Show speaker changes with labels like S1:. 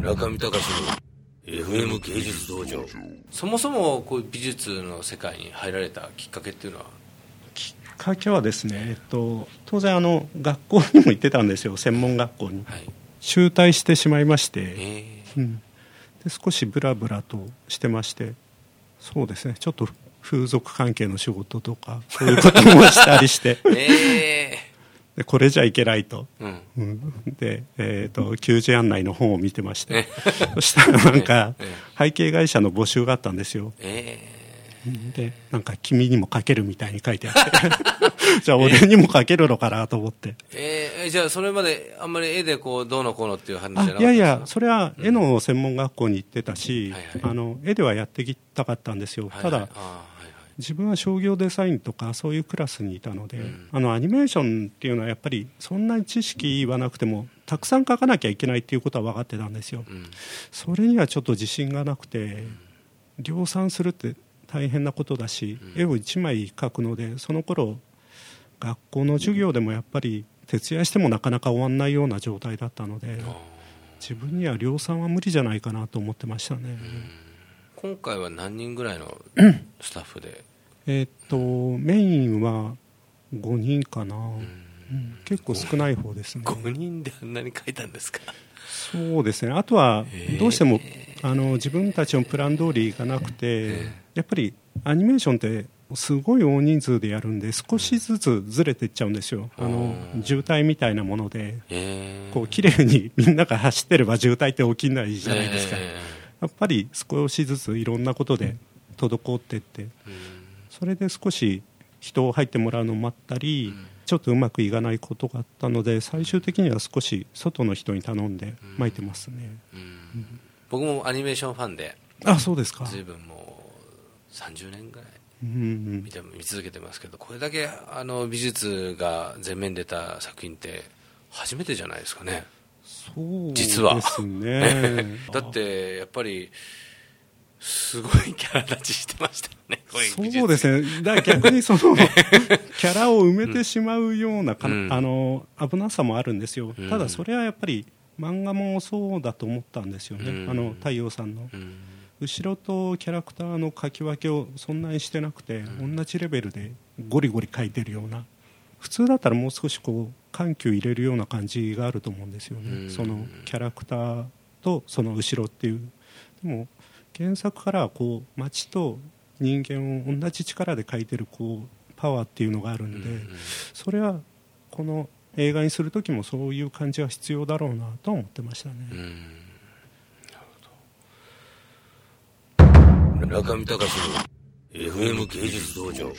S1: 中見隆の FM 芸術道場。そもそもこういう美術の世界に入られたきっかけっていうのは？
S2: きっかけはですね、えっと、当然あの学校にも行ってたんですよ。専門学校に、はい、中退してしまいまして、え。ー、うん、で少しブラブラとしてまして。そうですね。ちょっと風俗関係の仕事とかそういうこともしたりして、え。ーでこれじゃいけないと、うん。うん、で、えーと、求人案内の本を見てまして そしたらなんか、背景会社の募集があったんですよ、えー、でなんか「君にも書ける」みたいに書いてあって。じゃあ俺にも書けるのかなと思って、
S1: えー、じゃあそれまであんまり絵でこうどうのこうのっていう話じゃな
S2: いやいやそれは絵の専門学校に行ってたし、あの絵ではやってきたかったんですよ、はいはい、ただ自分は商業デザインとかそういうクラスにいたので、うん、あのアニメーションっていうのはやっぱりそんなに知識はなくてもたくさん描かなきゃいけないっていうことは分かってたんですよ、うん、それにはちょっと自信がなくて、量産するって大変なことだし、絵を1枚描くのでその頃学校の授業でもやっぱり徹夜してもなかなか終わんないような状態だったので自分には量産は無理じゃないかなと思ってましたね。
S1: 今回は何人ぐらいのスタッフで
S2: えっとメインは5人かな、うん、結構少ない方ですね。
S1: 5人であんなに書いたんですか？
S2: そうですね。あとはどうしても、あの自分たちのプラン通りいかなくて、やっぱりアニメーションってすごい大人数でやるんで少しずつずれていっちゃうんですよ、あの渋滞みたいなもので、こう綺麗にみんなが走ってれば渋滞って起きないじゃないですか、やっぱり少しずついろんなことで滞っていって、それで少し人を入ってもらうのを待ったり、ちょっとうまくいかないことがあったので最終的には少し外の人に頼んで巻いてますね、
S1: 僕もアニメーションファンで
S2: あそうですか。
S1: 随分もう30年ぐらい見て見続けてますけどこれだけあの美術が前面に出た作品って初めてじゃないですかね。
S2: そう実はですね。
S1: だってやっぱりすごいキャラ立ちしてましたね
S2: そうですね。だから逆にその キャラを埋めてしまうようなか、うん、あの危なさもあるんですよ、うん、ただそれはやっぱり漫画もそうだと思ったんですよね、うん、あの太陽さんの、後ろとキャラクターの書き分けをそんなにしてなくて、同じレベルでゴリゴリ書いてるような。普通だったらもう少しこう緩急入れるような感じがあると思うんですよね、そのキャラクターとその後ろっていう。でも原作からこう街と人間を同じ力で描いてるこうパワーっていうのがあるんで、それはこの映画にする時もそういう感じは必要だろうなと思ってましたね。
S1: 中見隆の FM 芸術道場。